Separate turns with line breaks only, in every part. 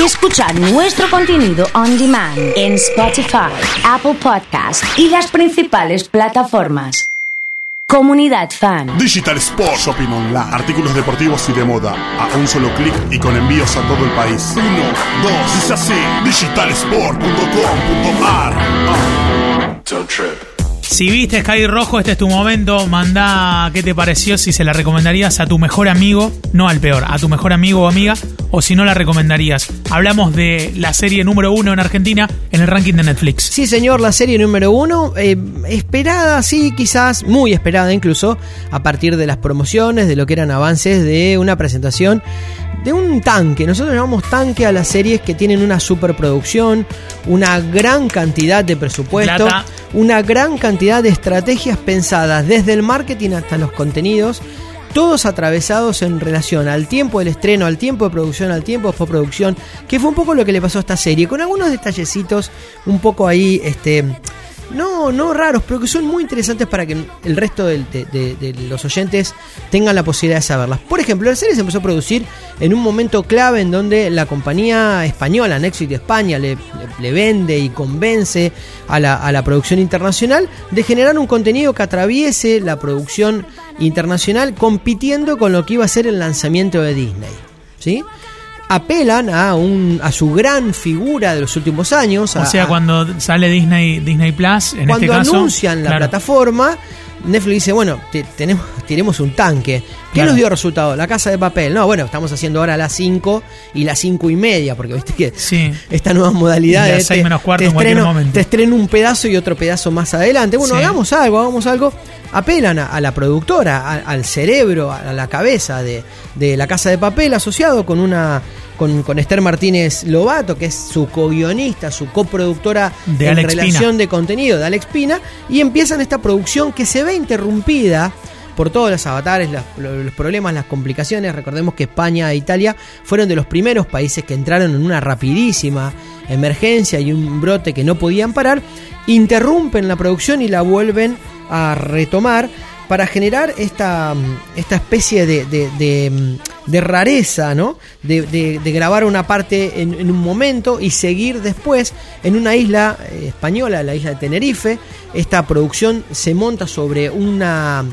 y escuchar nuestro contenido on demand en Spotify, Apple Podcast y las principales plataformas. Comunidad Fan.
Digital Sport Shopping Online. Artículos deportivos y de moda. A un solo clic y con envíos a todo el país. Uno, dos, dice así. Digitalsport.com.ar.
Don't trip.
Si viste Sky Rojo, este es tu momento. Manda qué te pareció, si se la recomendarías a tu mejor amigo, no al peor, a tu mejor amigo o amiga, o si no la recomendarías. Hablamos de la serie número uno en Argentina en el ranking de Netflix.
Sí, señor, la serie número uno, eh, esperada, sí, quizás, muy esperada incluso, a partir de las promociones, de lo que eran avances de una presentación de un tanque. Nosotros llamamos tanque a las series que tienen una superproducción, una gran cantidad de presupuesto,
Plata.
una gran cantidad de estrategias pensadas desde el marketing hasta los contenidos. Todos atravesados en relación al tiempo del estreno, al tiempo de producción, al tiempo de postproducción, que fue un poco lo que le pasó a esta serie, con algunos detallecitos un poco ahí, este, no, no raros, pero que son muy interesantes para que el resto de, los oyentes tengan la posibilidad de saberlas. Por ejemplo, la serie se empezó a producir en un momento clave en donde la compañía española, Nexus de España, le vende y convence a la, a la producción internacional de generar un contenido que atraviese la producción internacional compitiendo con lo que iba a ser el lanzamiento de Disney. ¿Sí? Apelan a, un, a su gran figura de los últimos años.
O
a-
sea, cuando sale Disney, Disney Plus, en
cuando
este caso.
anuncian la
claro.
plataforma, Netflix dice, bueno, te- tenemos, tiremos un tanque. ¿Qué
Claro.
nos dio resultado? La casa de papel. No, bueno, estamos haciendo ahora las 5 y las 5 y media, porque viste que
Sí.
esta nueva modalidad de
seis menos cuarto en cualquier
estreno,
momento.
te estreno un pedazo y otro pedazo más adelante. Bueno,
Sí.
hagamos algo, hagamos algo. Apelan a, a la productora, a- al cerebro, a, la cabeza de, de la casa de papel asociado con una con, con Esther Martínez Lobato, que es su co-guionista, su coproductora
De
en
Alex
relación
Pina.
de contenido de Alex Pina, y empiezan esta producción que se ve interrumpida por todos los avatares, las- los problemas, las complicaciones. Recordemos que España e Italia fueron de los primeros países que entraron en una rapidísima emergencia y un brote que no podían parar, interrumpen la producción y la vuelven a retomar para generar esta, mm, esta especie de, de- de, mm, de rareza, ¿no? De, grabar una parte en, en un momento y seguir después en una isla eh, española, la isla de Tenerife. Esta producción se monta sobre una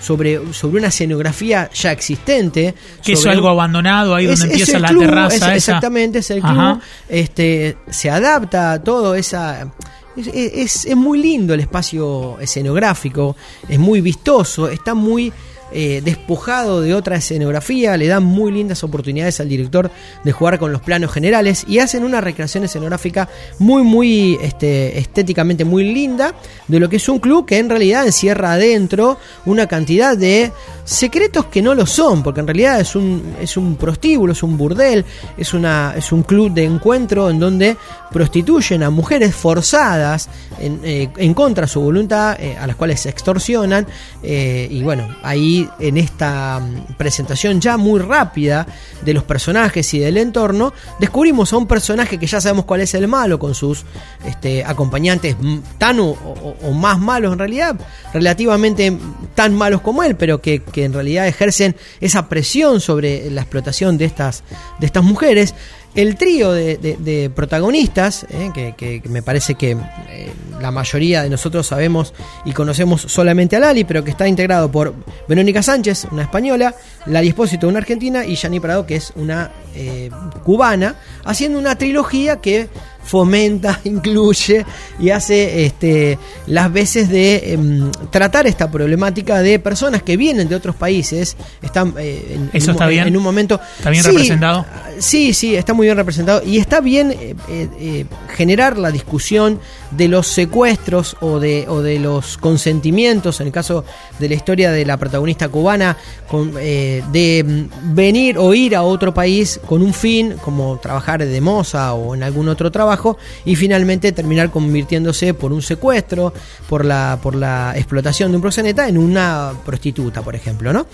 sobre, sobre una escenografía ya existente.
Que es algo
un-
abandonado, ahí donde
es-
empieza la
club,
terraza.
es-
esa.
exactamente, es el club.
Ajá.
Este, se adapta a todo esa. Es, es- muy lindo el espacio escenográfico, es muy vistoso, está muy eh, despojado de otra escenografía, le dan muy lindas oportunidades al director de jugar con los planos generales y hacen una recreación escenográfica muy, muy este, estéticamente muy linda de lo que es un club que en realidad encierra adentro una cantidad de secretos que no lo son, porque en realidad es un, es un prostíbulo, es un burdel, es, una, es un club de encuentro en donde prostituyen a mujeres forzadas en, eh, en contra de su voluntad, eh, a las cuales se extorsionan, eh, y bueno, ahí en esta mm, presentación ya muy rápida de los personajes y del entorno, descubrimos a un personaje que ya sabemos cuál es el malo, con sus este, acompañantes mm, tan o, o- más malos en realidad, relativamente tan malos como él, pero que, que en realidad ejercen esa presión sobre la explotación de estas, de estas mujeres. El trío de, protagonistas, eh, que me parece que eh, la mayoría de nosotros sabemos y conocemos solamente a Lali, pero que está integrado por Verónica Sánchez, una española, Lali Espósito, una argentina, y Yani Prado, que es una eh, cubana, haciendo una trilogía que fomenta, incluye y hace este, las veces de em, tratar esta problemática de personas que vienen de otros países, están eh, en,
¿Eso
en
está bien?
en un momento...
¿Está bien
Sí,
representado?
Sí, sí, está muy bien representado y está bien eh, eh, eh, generar la discusión de los secuestros o de, o de los consentimientos, en el caso de la historia de la protagonista cubana, con, eh, de mm, venir o ir a otro país con un fin, como trabajar de moza o en algún otro trabajo, y finalmente terminar convirtiéndose por un secuestro, por la, por la explotación de un proxeneta en una prostituta, por ejemplo, ¿no?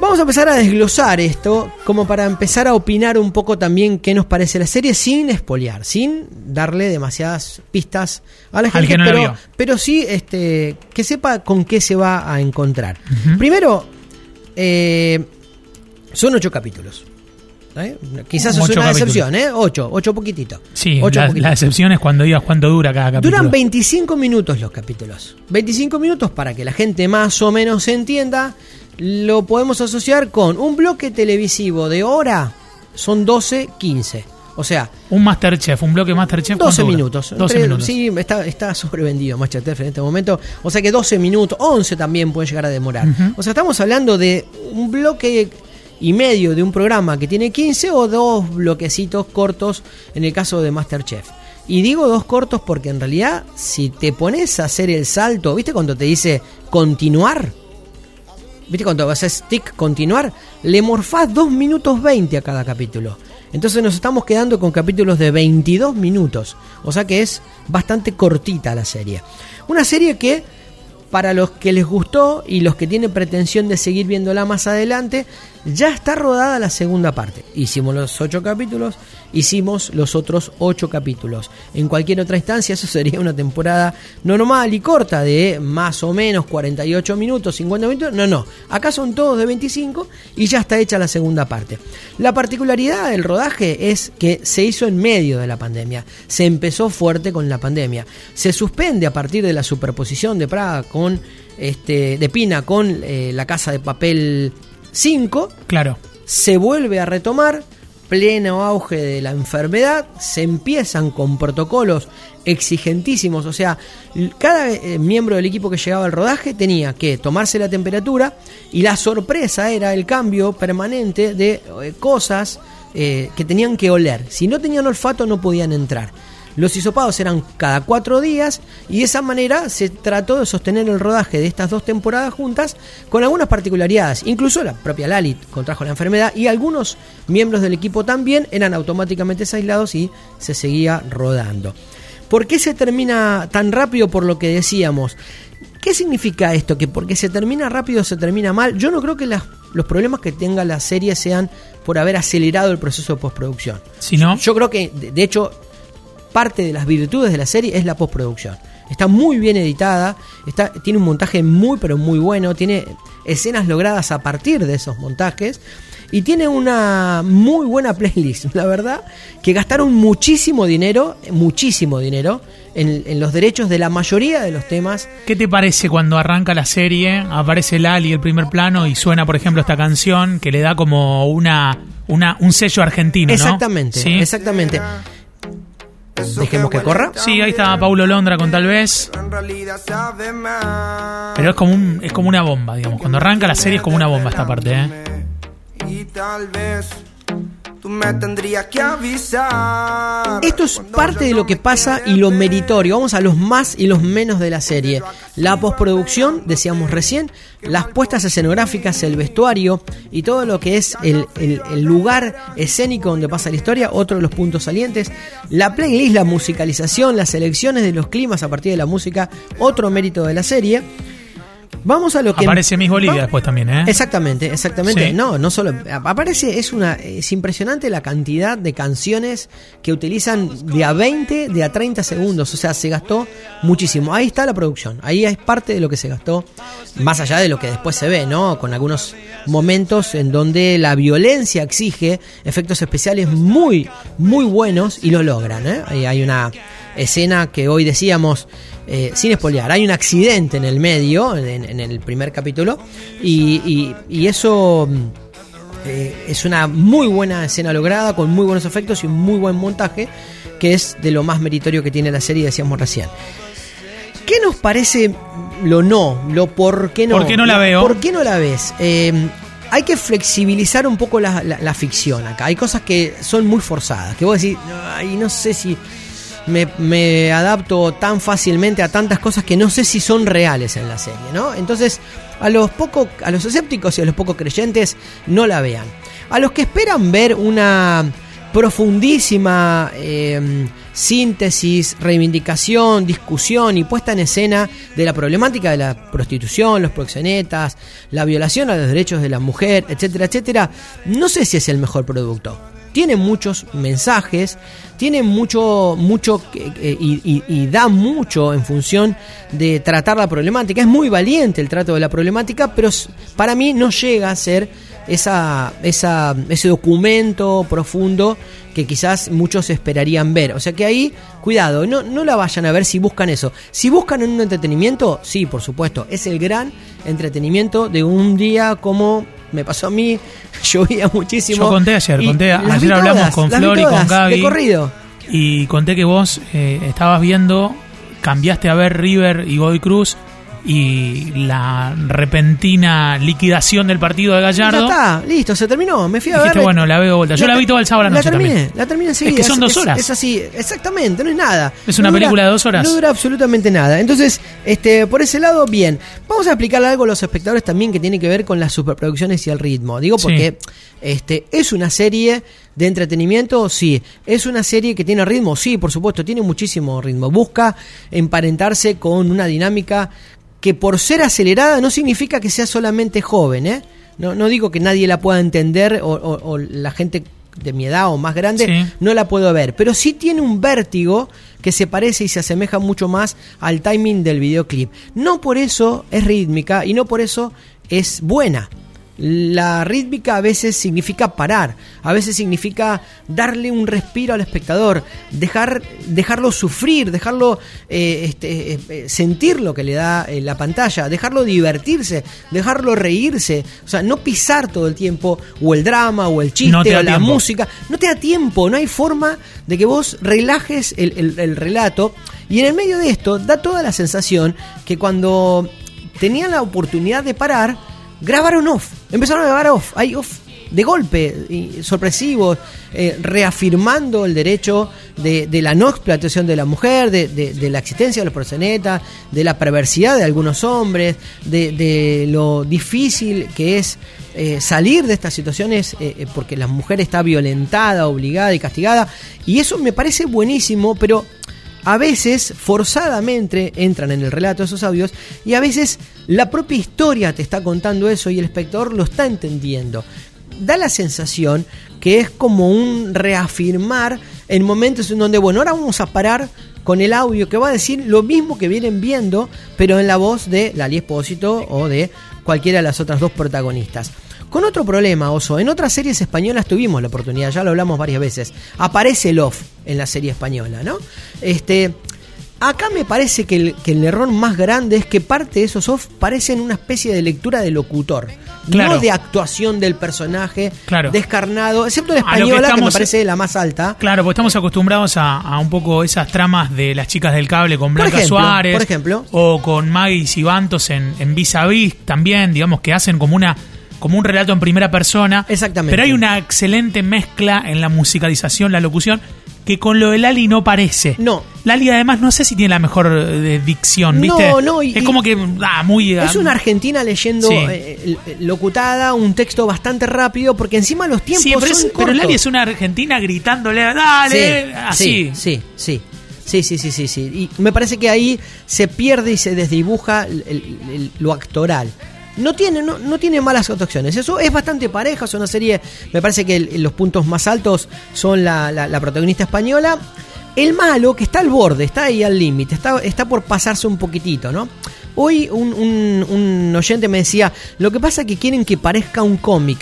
Vamos a empezar a desglosar esto, como para empezar a opinar un poco también qué nos parece la serie, sin espolear, sin darle demasiadas pistas a la gente,
no
pero sí este, que sepa con qué se va a encontrar. Primero, eh, son ocho capítulos. ¿Eh? Quizás es una excepción, ¿eh? Ocho, ocho poquitito.
Sí,
ocho
la,
poquitito.
la excepción es cuando digas cuánto dura cada capítulo.
Duran 25 minutos los capítulos. 25 minutos para que la gente más o menos se entienda. Lo podemos asociar con un bloque televisivo de hora. Son 12, 15. O sea,
Un Masterchef, un bloque Masterchef.
12
¿cuánto dura?
minutos.
12
Entre-
minutos.
Sí, está, está sobrevendido Masterchef en este momento. O sea que 12 minutos, 11 también pueden llegar a demorar. O sea, estamos hablando de un bloque y medio de un programa que tiene 15 o dos bloquecitos cortos en el caso de Masterchef. Y digo dos cortos porque en realidad si te pones a hacer el salto, ¿viste cuando te dice continuar? ¿Viste cuando vas a stick continuar? Le morfás 2 minutos 20 a cada capítulo. Entonces nos estamos quedando con capítulos de 22 minutos. O sea que es bastante cortita la serie. Una serie que para los que les gustó y los que tienen pretensión de seguir viéndola más adelante, ya está rodada la segunda parte. Hicimos los 8 capítulos, hicimos los otros 8 capítulos. En cualquier otra instancia eso sería una temporada normal y corta de más o menos 48 minutos, 50 minutos. No, no, acá son todos de 25 y ya está hecha la segunda parte. La particularidad del rodaje es que se hizo en medio de la pandemia. Se empezó fuerte con la pandemia. Se suspende a partir de la superposición de Praga con este de Pina con eh, la casa de papel 5
Claro.
se vuelve a retomar, pleno auge de la enfermedad, se empiezan con protocolos exigentísimos, o sea, cada eh, miembro del equipo que llegaba al rodaje tenía que tomarse la temperatura y la sorpresa era el cambio permanente de eh, cosas eh, que tenían que oler. Si no tenían olfato no podían entrar. Los hisopados eran cada cuatro días y de esa manera se trató de sostener el rodaje de estas dos temporadas juntas con algunas particularidades. Incluso la propia Lali contrajo la enfermedad y algunos miembros del equipo también eran automáticamente aislados y se seguía rodando. ¿Por qué se termina tan rápido por lo que decíamos? ¿Qué significa esto? ¿Que porque se termina rápido se termina mal? Yo no creo que las- los problemas que tenga la serie sean por haber acelerado el proceso de postproducción.
Si no,
Yo creo que, de hecho, parte de las virtudes de la serie es la postproducción. Está muy bien editada, está, tiene un montaje muy pero muy bueno, tiene escenas logradas a partir de esos montajes y tiene una muy buena playlist. La verdad que gastaron muchísimo dinero, muchísimo dinero en, en los derechos de la mayoría de los temas.
¿qué te parece cuando arranca la serie? Aparece Lali el primer plano y suena, por ejemplo, esta canción que le da como una, una un sello argentino, ¿no?
Exactamente,
¿Sí?
exactamente. Dejemos que corra.
Sí, ahí está Paulo Londra con tal vez.
En realidad sabe más.
Pero es como un, es como una bomba, digamos. Cuando arranca la serie es como una bomba esta parte, ¿eh?
Y tal vez tú me tendrías que avisar.
Esto es parte de lo que pasa y lo meritorio. Vamos a los más y los menos de la serie. La postproducción, decíamos recién, las puestas escenográficas, el vestuario y todo lo que es el, el- el lugar escénico donde pasa la historia, otro de los puntos salientes. La playlist, la musicalización, las selecciones de los climas a partir de la música, otro mérito de la serie. Vamos a lo que
Aparece Miss Bolivia después también, ¿eh?
Exactamente, exactamente.
Sí.
No, no solo aparece es una es impresionante la cantidad de canciones que utilizan de a 20, de a 30 segundos, o sea, se gastó muchísimo. Ahí está la producción, ahí es parte de lo que se gastó, más allá de lo que después se ve, ¿no? Con algunos momentos en donde la violencia exige efectos especiales muy muy buenos y lo logran, ¿eh? Ahí hay una escena que hoy decíamos eh, sin espolear, hay un accidente en el medio, en, en el primer capítulo, y, y- y eso mm, eh, es una muy buena escena lograda, con muy buenos efectos y un muy buen montaje, que es de lo más meritorio que tiene la serie, decíamos recién. ¿Qué nos parece lo no? Lo por qué no?
¿Por qué no la veo?
¿Por qué no la ves? Eh, hay que flexibilizar un poco la, la- la ficción acá. Hay cosas que son muy forzadas, que vos decís, "Ay, no sé si me, me adapto tan fácilmente a tantas cosas que no sé si son reales en la serie, ¿no? Entonces, a los poco, a los escépticos y a los poco creyentes, no la vean. A los que esperan ver una profundísima eh, síntesis, reivindicación, discusión y puesta en escena de la problemática de la prostitución, los proxenetas, la violación a los derechos de la mujer, etcétera, etcétera, no sé si es el mejor producto tiene muchos mensajes, tiene mucho, mucho que- y, y- y da mucho en función de tratar la problemática. Es muy valiente el trato de la problemática, pero para mí no llega a ser esa, esa, ese documento profundo que quizás muchos esperarían ver. O sea que ahí, cuidado, no, no la vayan a ver si buscan eso. Si buscan un entretenimiento, sí, por supuesto, es el gran entretenimiento de un día como me pasó a mí, llovía muchísimo.
Yo conté ayer,
y
conté, ayer hablamos
todas,
con Flor y con Gaby.
De corrido.
Y conté que vos eh, estabas viendo, cambiaste a ver River y Godoy Cruz y la repentina liquidación del partido de Gallardo.
Ya está, listo, se terminó. Me fui a ver.
bueno, la veo vuelta. Yo la vi todo el sábado a la noche
terminé,
también.
La terminé enseguida.
Es que son dos horas.
Es, así, exactamente, no es nada.
Es una
No
película de dos horas.
No dura absolutamente nada. Entonces, este, por ese lado, bien. Vamos a explicarle algo a los espectadores también que tiene que ver con las superproducciones y el ritmo. Digo porque este, es una serie de entretenimiento, sí. Es una serie que tiene ritmo, sí, por supuesto, tiene muchísimo ritmo. Busca emparentarse con una dinámica que por ser acelerada no significa que sea solamente joven, ¿eh? No, no digo que nadie la pueda entender o, o- o la gente de mi edad o más grande
Sí.
no la puedo ver, pero sí tiene un vértigo que se parece y se asemeja mucho más al timing del videoclip. No por eso es rítmica y no por eso es buena. La rítmica a veces significa parar, a veces significa darle un respiro al espectador, dejar, dejarlo sufrir, dejarlo eh, este, eh, eh, sentir lo que le da eh, la pantalla, dejarlo divertirse, dejarlo reírse, o sea, no pisar todo el tiempo o el drama o el chiste
No
o la
tiempo.
música, no te da tiempo, no hay forma de que vos relajes el, el- el relato. Y en el medio de esto da toda la sensación que cuando tenían la oportunidad de parar, grabaron off, empezaron a grabar off, hay off de golpe, sorpresivos, eh, reafirmando el derecho de, la no explotación de la mujer, de, de- de la existencia de los proxenetas, de la perversidad de algunos hombres, de, lo difícil que es eh, salir de estas situaciones eh, porque la mujer está violentada, obligada y castigada. Y eso me parece buenísimo, pero a veces forzadamente entran en el relato esos audios y a veces la propia historia te está contando eso y el espectador lo está entendiendo. Da la sensación que es como un reafirmar en momentos en donde, bueno, ahora vamos a parar con el audio que va a decir lo mismo que vienen viendo, pero en la voz de Lali Espósito o de cualquiera de las otras dos protagonistas. Con otro problema, Oso, en otras series españolas tuvimos la oportunidad, ya lo hablamos varias veces. Aparece off en la serie española, ¿no? Este. Acá me parece que el, que el error más grande es que parte de esos off parecen una especie de lectura de locutor.
Claro.
No de actuación del personaje
Claro.
descarnado, excepto la
A lo que
española, que, me parece la más alta.
Claro, porque estamos acostumbrados a, a un poco esas tramas de las chicas del cable con Blanca
ejemplo,
Suárez.
por ejemplo.
O con Maggie Sibantos en, en Vis a Vis también, digamos que hacen como una como un relato en primera persona.
Exactamente.
Pero hay una excelente mezcla en la musicalización, la locución, que con lo de Lali no parece.
No.
Lali además no sé si tiene la mejor eh, dicción, ¿viste?
No, no, y-
es como que, ah, muy...
Es
ah,
una argentina leyendo
Sí.
eh, locutada, un texto bastante rápido, porque encima los tiempos
Sí, pero,
son
es- pero
cortos.
Lali es una argentina gritándole, dale, así.
Sí, sí, sí. Sí, sí, sí, sí, sí. Y me parece que ahí se pierde y se desdibuja el- el- el- lo actoral. No tiene, no, no tiene malas actuaciones. Eso es bastante pareja. Es una serie. Me parece que los puntos más altos son la, la- la protagonista española. El malo, que está al borde, está ahí al límite, está, está por pasarse un poquitito, ¿no? Hoy un- un oyente me decía: Lo que pasa es que quieren que parezca un cómic.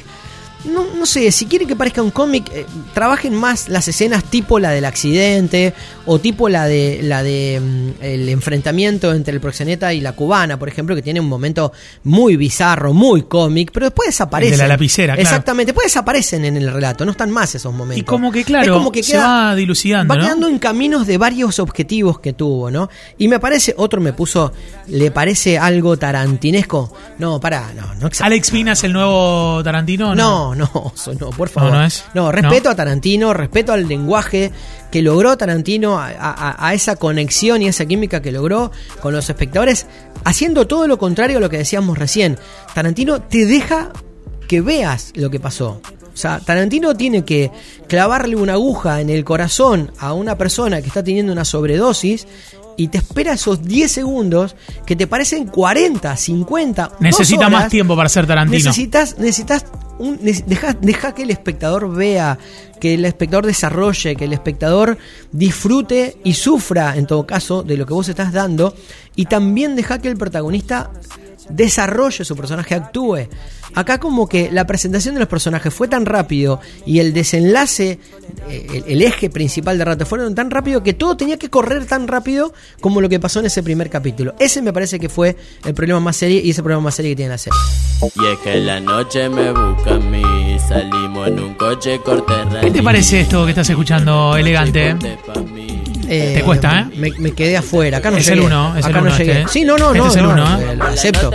No, no sé, si quieren que parezca un cómic, eh, trabajen más las escenas tipo la del accidente o tipo la de la de mm, el enfrentamiento entre el proxeneta y la cubana, por ejemplo, que tiene un momento muy bizarro, muy cómic, pero después desaparecen.
El de la lapicera, claro.
Exactamente, después desaparecen en el relato, no están más esos momentos.
Y como que, claro,
Es como que
se va dilucidando,
Va
¿no?
quedando en caminos de varios objetivos que tuvo, ¿no? Y me parece, otro me puso, ¿le parece algo tarantinesco? No, pará, no, no
Alex Pina es el nuevo Tarantino.
no, no, eso no, por favor.
No, no es.
No, respeto
No.
a Tarantino, respeto al lenguaje que logró Tarantino, a, a- a esa conexión y esa química que logró con los espectadores, haciendo todo lo contrario a lo que decíamos recién. Tarantino te deja que veas lo que pasó. O sea, Tarantino tiene que clavarle una aguja en el corazón a una persona que está teniendo una sobredosis y te espera esos 10 segundos que te parecen 40, 50. dos
Necesita
horas.
más tiempo para ser Tarantino.
Necesitas, necesitas un, deja, deja que el espectador vea, que el espectador desarrolle, que el espectador disfrute y sufra, en todo caso, de lo que vos estás dando. Y también deja que el protagonista desarrolle su personaje, actúe. Acá como que la presentación de los personajes fue tan rápido y el desenlace, eh, el, el eje principal de rato fueron tan rápido que todo tenía que correr tan rápido como lo que pasó en ese primer capítulo. Ese me parece que fue el problema más serio y ese problema más serio que tiene la serie.
Y es que la noche me busca a mí, salimos en un coche corte
¿Qué te parece esto que estás escuchando, elegante?
Eh,
Te cuesta, ¿eh?
Me, me quedé afuera. Acá no
Es
llegué.
el uno, es
Acá
el
no llegué.
este, ¿eh?
Sí, no, no,
Este
no.
es el
no,
uno,
eh, lo acepto.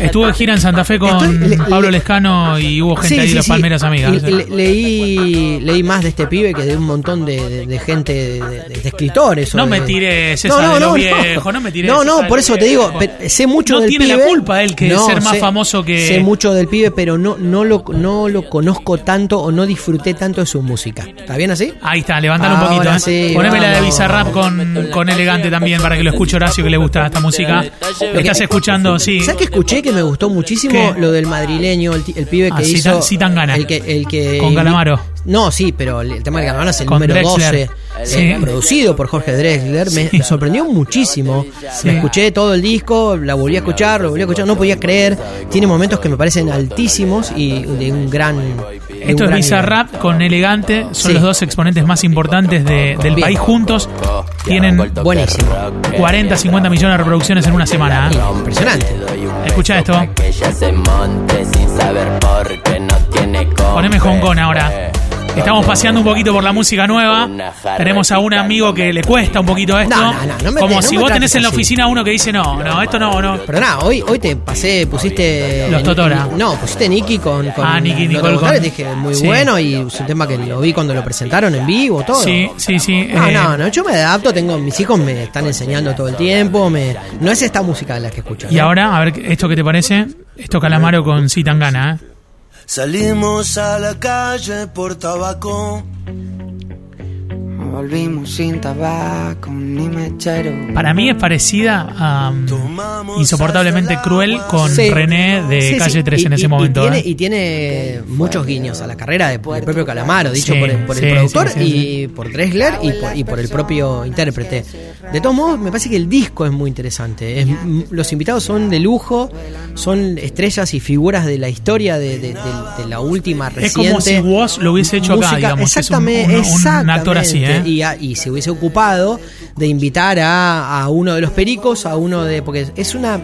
Estuve de gira en Santa Fe con
Estoy- le-
Pablo
le-
Lescano y hubo gente
Sí,
ahí de
sí.
Palmeras Amigas.
Le- leí, leí más de este pibe que de un montón de, de- de gente, de, escritores.
No me tires esa de lo viejo, no me tires
No, no, por eso te digo, sé mucho
No
del
tiene la
pibe.
culpa él que ser más famoso que-
Sé mucho del pibe, pero no, no, lo, no lo conozco tanto o no disfruté tanto de su música. ¿Está bien así?
Ahí está, levantalo un poquito. ¿eh? Poneme la de Bizarrap con, con Elegante también para que lo escuche Horacio que le gusta esta música. Lo estás escuchando, sí.
¿Sabes que escuché que me gustó muchísimo
¿Qué?
lo del madrileño, el, el pibe que
Ah,
hizo.
Citan- Citangana.
El que, el que,
Con Calamaro.
No, sí, pero el tema de Calamaro es el
Con
número
Drexler.
12.
Sí.
eh, producido por Jorge Drexler. Me, me sorprendió muchísimo.
Sí.
Me escuché todo el disco, la volví a escuchar, lo volví a escuchar. No podía creer. Tiene momentos que me parecen altísimos y de un gran.
Esto es Bizarrap con Elegante. Son
Sí.
los dos exponentes más importantes de- del
Bien.
país juntos. Tienen
Buenísimo.
40, 50 millones de reproducciones en una semana. ¿eh?
Impresionante.
Escucha esto. Poneme Hong Kong ahora. Estamos paseando un poquito por la música nueva. Tenemos a un amigo que le cuesta un poquito esto.
No, no, no, no me-
Como
no
si
me
vos tenés en la
así.
oficina uno que dice, no, no, esto no, no.
Pero nada, hoy, hoy te pasé, pusiste.
Los Totora.
No, pusiste Nicky con. con
Ah, Nicky
Los
Nicole con-
y dije, muy
Sí.
bueno y es un tema que lo vi cuando lo presentaron en vivo, todo.
Sí, sí, sí.
No,
eh,
no, no, yo me adapto, tengo, mis hijos me están enseñando todo el tiempo, me, no es esta música la que escucho.
Y ahora, a ver, ¿esto qué te parece? Esto Calamaro con Citangana, ¿eh?
Salimos a la calle por tabaco.
Volvimos sin tabaco ni mechero.
Para mí es parecida a um, Insoportablemente Cruel con
Sí.
René de
Sí,
Calle
sí,
3 en
y-
ese
y-
momento.
Y tiene,
¿eh?
y tiene muchos guiños a la carrera de- del propio Calamaro, dicho
Sí,
por, el, por el
sí,
productor
sí, sí,
y por Drexler y por, y por el propio intérprete. De todos modos, me parece que el disco es muy interesante. Es- los invitados son de lujo, son estrellas y figuras de la historia de, de- de- de la última
Es
reciente.
como si Woz lo hubiese hecho acá,
Música-
digamos. Es un,
Exactamente,
un- un- un actor así, ¿eh?
Y, a- y se hubiese ocupado de invitar a, a uno de los pericos, a uno de. Porque es una.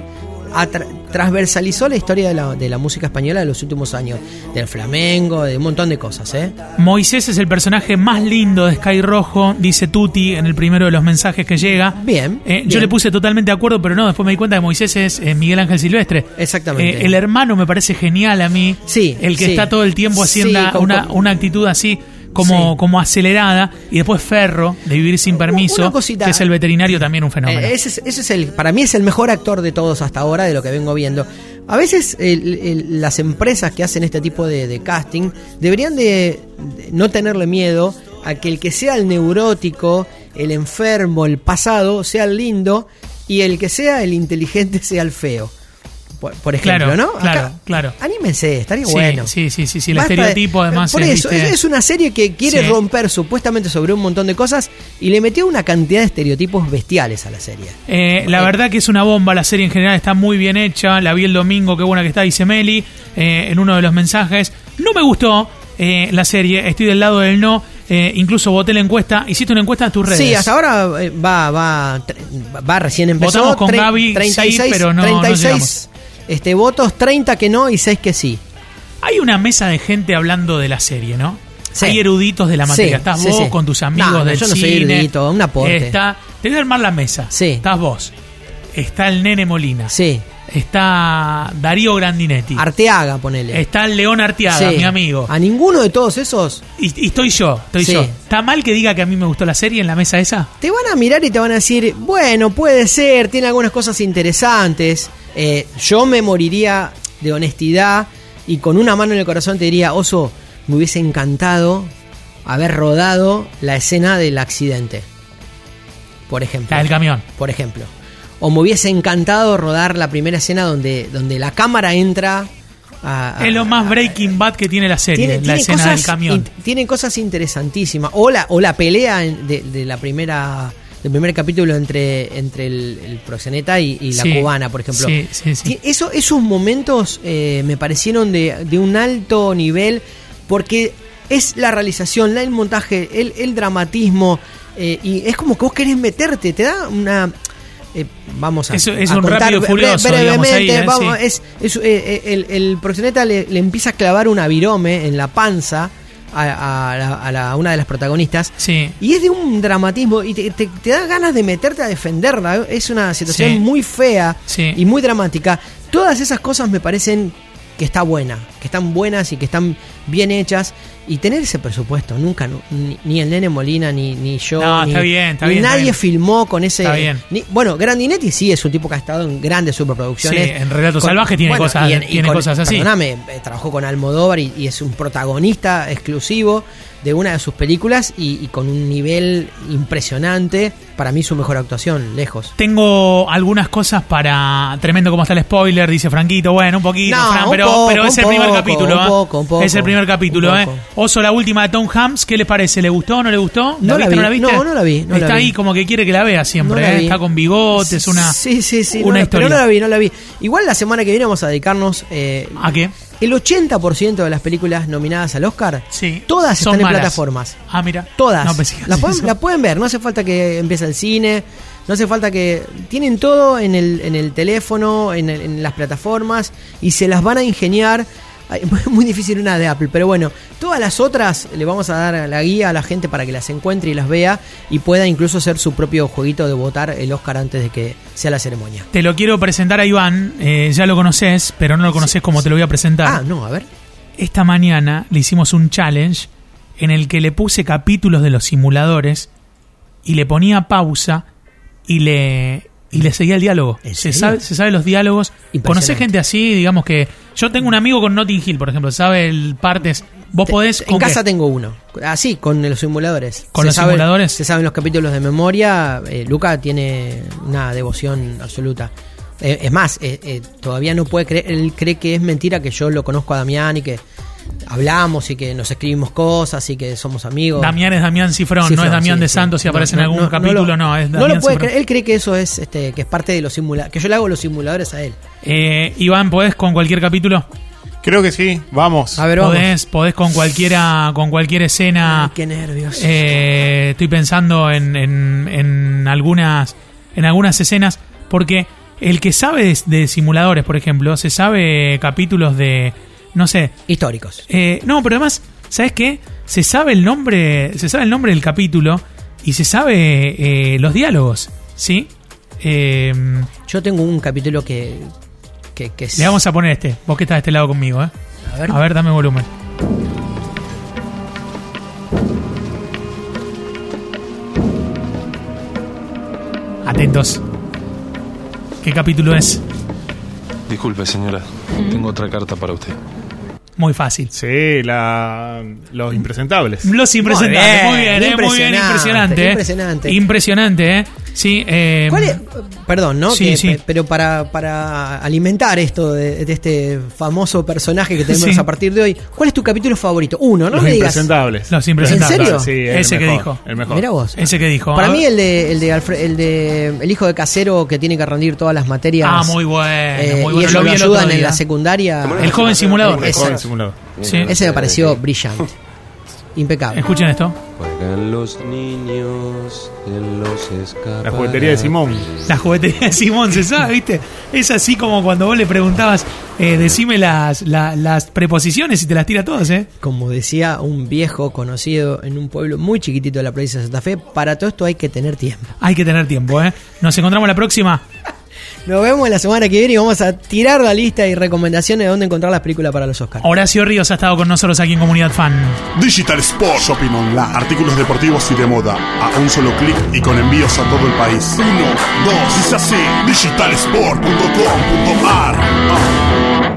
transversalizó la historia de la, de la música española de los últimos años. Del flamenco, de un montón de cosas, ¿eh?
Moisés es el personaje más lindo de Sky Rojo, dice Tuti en el primero de los mensajes que llega.
Bien,
Eh, Yo le puse totalmente de acuerdo, pero no, después me di cuenta que Moisés es eh, Miguel Ángel Silvestre.
Exactamente.
Eh, el hermano me parece genial a mí.
Sí,
El que
sí.
está todo el tiempo haciendo
Sí,
una, una actitud así. Como,
Sí.
como acelerada y después Ferro de vivir sin permiso
cosita.
que es el veterinario también un fenómeno
Eh, ese, es, ese es el, para mí es el mejor actor de todos hasta ahora, de lo que vengo viendo. A veces el- el- las empresas que hacen este tipo de, de casting deberían de, de no tenerle miedo a que el que sea el neurótico, el enfermo, el pasado, sea el lindo y el que sea el inteligente sea el feo. Por, por ejemplo,
Claro,
¿no?
claro, claro.
Anímense, estaría
Sí,
bueno.
sí, sí, sí, sí, el
Basta de-
estereotipo además
Por
es,
eso,
¿viste?
es, una serie que quiere
Sí.
romper supuestamente sobre un montón de cosas y le metió una cantidad de estereotipos bestiales a la serie.
Eh, la verdad que es una bomba, la serie en general está muy bien hecha, la vi el domingo, qué buena que está, dice Meli, eh, en uno de los mensajes. No me gustó eh, la serie, estoy del lado del no, eh, incluso voté la encuesta, hiciste una encuesta en tus redes.
Sí, hasta ahora eh, va, va, va recién empezó.
Votamos con Gaby, sí, pero no- no
36
llegamos.
Este, votos, 30 que no y 6 que sí.
Hay una mesa de gente hablando de la serie, ¿no?
Sí.
Hay eruditos de la materia.
Sí,
Estás
sí,
vos con tus amigos
No,
del
yo no soy
cine.
erudito, un aporte.
Está, te voy a armar la mesa.
Sí.
Estás vos. Está el nene Molina.
Sí.
Está Darío Grandinetti.
Arteaga, ponele.
Está el León Arteaga, mi amigo.
A ninguno de todos esos
Y, y estoy yo, estoy yo. ¿Está mal que diga que a mí me gustó la serie en la mesa esa?
te van a mirar y te van a decir, bueno, puede ser, tiene algunas cosas interesantes. Eh, yo me moriría de honestidad y con una mano en el corazón te diría, Oso, me hubiese encantado haber rodado la escena del accidente. Por ejemplo.
La del camión.
Por ejemplo. O me hubiese encantado rodar la primera escena donde, donde la cámara entra a, a-
es lo más Breaking Bad que tiene la serie,
tiene,
la
tiene
escena
cosas
del camión.
in- tiene cosas interesantísimas. O la, o la pelea de la primera del primer capítulo entre, entre el, el proxeneta y, y la
Sí.
cubana, por ejemplo.
Sí, sí,
Eso, esos momentos eh, me parecieron de, de un alto nivel porque es la realización, el montaje, el, el dramatismo eh, y es como que vos querés meterte, te da una... eh, vamos a,
Es- es
a
un
contar
Rápido Furioso,
brevemente,
ahí, ¿eh?
vamos,
Sí.
es, es, eh, eh, el, el proxeneta le, le empieza a clavar una virome en la panza a, a la- a la- una de las protagonistas
Sí.
y es de un dramatismo y te, te- te da ganas de meterte a defenderla. Es una situación
Sí.
muy fea
Sí.
y muy dramática. Todas esas cosas me parecen que está buena, que están buenas y que están bien hechas. Y tener ese presupuesto, nunca, nu- ni, ni el nene Molina, ni, ni yo,
No,
ni,
está bien, está
ni
bien, está
nadie
bien.
filmó con ese...
Está bien.
ni- bueno, Grandinetti sí es un tipo que ha estado en grandes superproducciones.
Sí, en Relatos Salvajes tiene cosas- tiene cosas así.
Perdóname, eh, trabajó con Almodóvar y, y es un protagonista exclusivo de una de sus películas y, y con un nivel impresionante. Para mí su mejor actuación, lejos.
Tengo algunas cosas para. Tremendo como está el spoiler, dice Franquito. Bueno, un poquito,
No,
Fran,
un
pero,
poco,
pero es el primer capítulo.
un
¿eh?
poco, un poco,
es el primer capítulo, ¿eh? Oso, la última de Tom Hanks, ¿qué le parece? ¿Le gustó o no le gustó?
No la
viste,
vi,
¿No la viste?
no, no la vi, no
Está
la vi.
ahí como que quiere que la vea siempre,
No la
¿eh?
vi.
Está con bigotes, una.
Sí, sí, sí. no
una
la-
historia.
Pero no la vi, no la vi. Igual la semana que viene vamos a dedicarnos. eh,
¿A qué?
el 80% de las películas nominadas al Oscar,
Sí.
todas están en plataformas.
Ah, mira.
Todas.
No, pensé que
la, pueden, la ver, no hace falta que empiece el cine, no hace falta que... Tienen todo en el, en el teléfono, en, el- en las plataformas, y se las van a ingeniar. Muy difícil una de Apple, pero bueno, todas las otras le vamos a dar la guía a la gente para que las encuentre y las vea y pueda incluso hacer su propio jueguito de votar el Oscar antes de que sea la ceremonia.
Te lo quiero presentar a Iván. eh, ya lo conoces, pero no lo conoces como te lo voy a presentar.
Ah, no, a ver.
Esta mañana le hicimos un challenge en el que le puse capítulos de los simuladores y le ponía pausa y le y le seguía el diálogo.
¿En
Se sabe, se sabe los diálogos. ¿Conocés gente así? Digamos que. Yo tengo un amigo con Notting Hill, por ejemplo, sabe el partes. Vos podés.
En casa tengo uno. Así, con los simuladores.
¿Con los
sabe-
simuladores?
Se saben los capítulos de memoria. eh, Luca tiene una devoción absoluta. Eh, es más, eh, todavía no puede creer. Él cree que es mentira que yo lo conozco a Damián y que hablamos y que nos escribimos cosas y que somos amigos.
Damián es Damián Cifrón, no es Damián
sí,
de
sí.
Santos si
No,
aparece
no,
en algún
no,
capítulo,
lo-
no, es
No
Damián
lo puede
Cifrón.
creer. Él cree que eso es este que es parte de los simuladores. Que yo le hago los simuladores a él.
Eh, Iván, ¿podés con cualquier capítulo?
Creo que sí, vamos.
A ver, vamos.
¿Podés, podés con cualquiera, con cualquier escena.
Ay, qué nervios.
Eh, estoy pensando en, en, en algunas en algunas escenas porque el que sabe de, de simuladores por ejemplo se sabe capítulos de no sé
Históricos.
eh, no pero además sabes qué se sabe el nombre se sabe el nombre del capítulo y se sabe eh, los diálogos sí Eh,
Yo tengo un capítulo que. que, que es-
le vamos a poner este vos que estás de este lado conmigo ¿eh?
A ver.
a ver dame volumen atentos ¿Qué capítulo es?
Disculpe, señora. Tengo otra carta para usted.
Muy fácil.
Sí, la, los impresentables.
Los impresentables, muy bien,
bien,
eh, muy bien,
impresionante,
impresionante. eh.
impresionante.
Impresionante, ¿eh? Sí, eh,
¿Cuál es? Perdón, ¿no?
Sí,
Que-
sí.
pe- Pero para, para alimentar esto de, de este famoso personaje que tenemos
Sí.
a partir de hoy, ¿cuál es tu capítulo favorito? Uno, no
los
me digas.
impresentables.
Los impresentables.
¿En serio?
Sí, el
Ese que
mejor,
dijo.
El mejor.
Mira vos.
Ese que dijo.
Para mí el de, el de Alfre- el de el hijo de casero que tiene que rendir todas las materias.
Ah, muy bueno,
eh,
muy
y
bueno.
eso
Lo
lo ayudan en la secundaria.
El joven simulador.
El joven simulador.
Sí.
Ese me pareció brillante. Impecable.
Escuchen esto.
Juegan los niños en los escaparates.
La juguetería de Simón.
La juguetería de Simón, ¿se sabe? ¿Viste? Es así como cuando vos le preguntabas, eh, decime las, la- las preposiciones y te las tira todas, ¿eh?
Como decía un viejo conocido en un pueblo muy chiquitito de la provincia de Santa Fe, para todo esto hay que tener tiempo.
Hay que tener tiempo, ¿eh? Nos encontramos la próxima.
Nos vemos la semana que viene y vamos a tirar la lista y recomendaciones de dónde encontrar las películas para los Oscars.
Horacio Ríos ha estado con nosotros aquí en Comunidad Fan.
Digital Sport Shopping Online. Artículos deportivos y de moda. A un solo clic y con envíos a todo el país. Uno, dos, dice así. Digitalsport.com.ar.